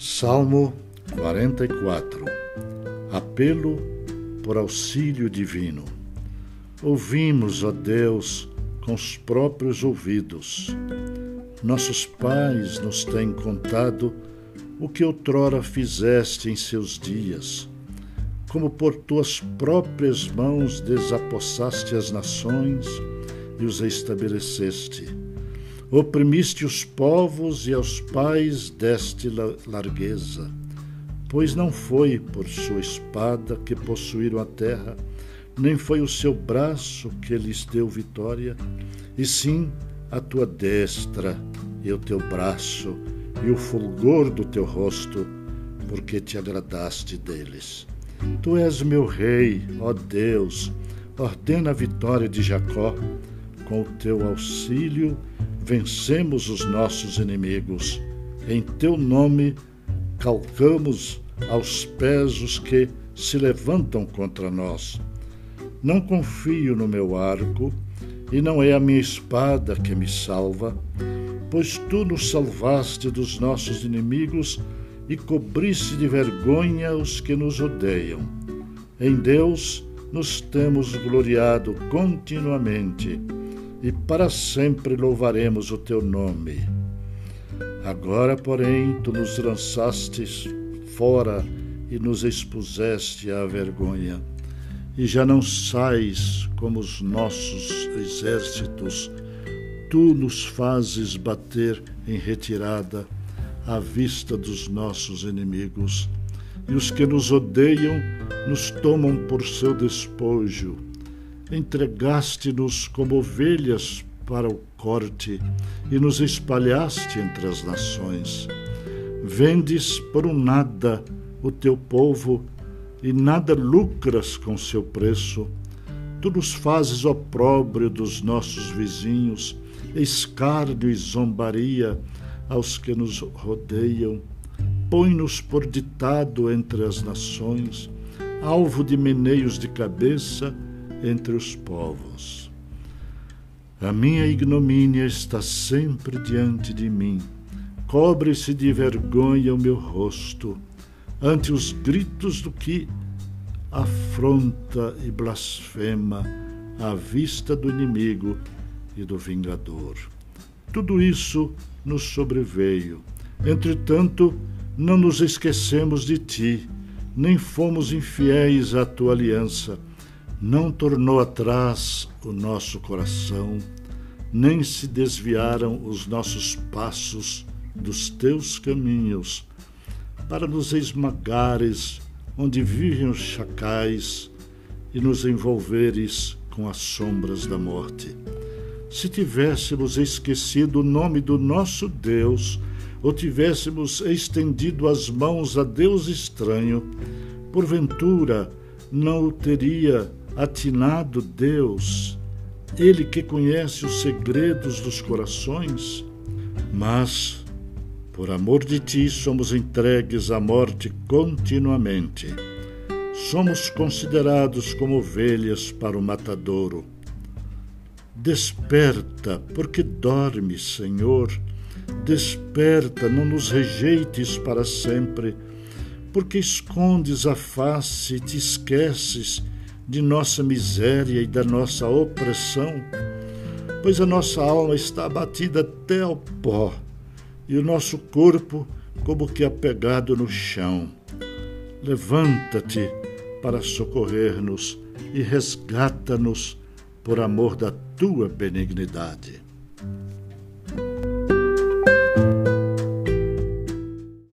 Salmo 44 Apelo por auxílio divino. Ouvimos, ó Deus, com os próprios ouvidos. Nossos pais nos têm contado o que outrora fizeste em seus dias, como por tuas próprias mãos desapossaste as nações e os estabeleceste. Oprimiste os povos e aos pais deste largueza, pois não foi por sua espada que possuíram a terra, nem foi o seu braço que lhes deu vitória, e sim a tua destra e o teu braço e o fulgor do teu rosto, porque te agradaste deles. Tu és meu rei, ó Deus, ordena a vitória de Jacó. Com o teu auxílio, vencemos os nossos inimigos. Em teu nome, calcamos aos pés os que se levantam contra nós. Não confio no meu arco, e não é a minha espada que me salva, pois tu nos salvaste dos nossos inimigos e cobriste de vergonha os que nos odeiam. Em Deus nos temos gloriado continuamente e para sempre louvaremos o teu nome. Agora, porém, tu nos lançastes fora e nos expuseste à vergonha, e já não sais como os nossos exércitos, tu nos fazes bater em retirada à vista dos nossos inimigos, e os que nos odeiam nos tomam por seu despojo. Entregaste-nos como ovelhas para o corte e nos espalhaste entre as nações. Vendes por um nada o teu povo e nada lucras com seu preço. Tu nos fazes opróbrio dos nossos vizinhos, escárnio e zombaria aos que nos rodeiam. Põe-nos por ditado entre as nações, alvo de meneios de cabeça entre os povos. A minha ignomínia está sempre diante de mim, cobre-se de vergonha o meu rosto ante os gritos do que afronta e blasfema à vista do inimigo e do vingador. Tudo isso nos sobreveio. Entretanto, não nos esquecemos de ti, nem fomos infiéis à tua aliança. Não tornou atrás o nosso coração, nem se desviaram os nossos passos dos teus caminhos, para nos esmagares onde vivem os chacais e nos envolveres com as sombras da morte. Se tivéssemos esquecido o nome do nosso Deus, ou tivéssemos estendido as mãos a Deus estranho, porventura não o teria atinado Deus, Ele que conhece os segredos dos corações? Mas por amor de ti, somos entregues à morte continuamente. Somos considerados como ovelhas para o matadouro. Desperta, porque dormes, Senhor. Desperta, não nos rejeites para sempre, porque escondes a face e te esqueces de nossa miséria e da nossa opressão, pois a nossa alma está abatida até ao pó e o nosso corpo como que apegado no chão. Levanta-te para socorrer-nos e resgata-nos por amor da tua benignidade.